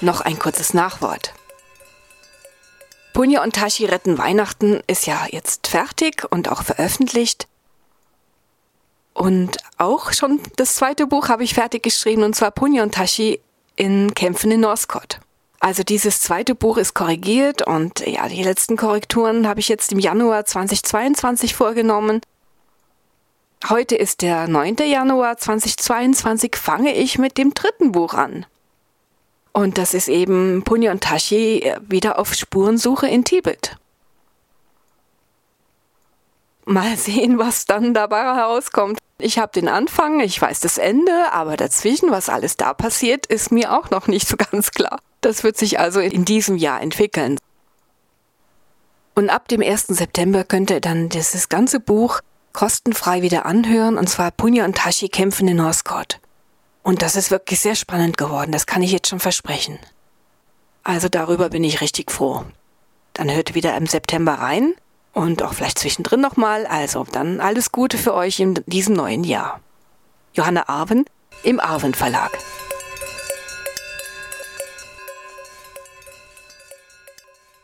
noch ein kurzes Nachwort. Punja und Tashi retten Weihnachten ist ja jetzt fertig und auch veröffentlicht. Und auch schon das zweite Buch habe ich fertig geschrieben, und zwar Punja und Tashi in Kämpfen in Northcott. Also dieses zweite Buch ist korrigiert und ja, die letzten Korrekturen habe ich jetzt im Januar 2022 vorgenommen. Heute ist der 9. Januar 2022, fange ich mit dem dritten Buch an. Und das ist eben Punja und Tashi wieder auf Spurensuche in Tibet. Mal sehen, was dann dabei herauskommt. Ich habe den Anfang, ich weiß das Ende, aber dazwischen, was alles da passiert, ist mir auch noch nicht so ganz klar. Das wird sich also in diesem Jahr entwickeln. Und ab dem 1. September könnt ihr dann dieses ganze Buch kostenfrei wieder anhören, und zwar Punja und Tashi kämpfen in Northcote. Und das ist wirklich sehr spannend geworden, das kann ich jetzt schon versprechen. Also darüber bin ich richtig froh. Dann hört wieder im September rein und auch vielleicht zwischendrin nochmal. Also dann alles Gute für euch in diesem neuen Jahr. Johanna Arwen im Arwen Verlag.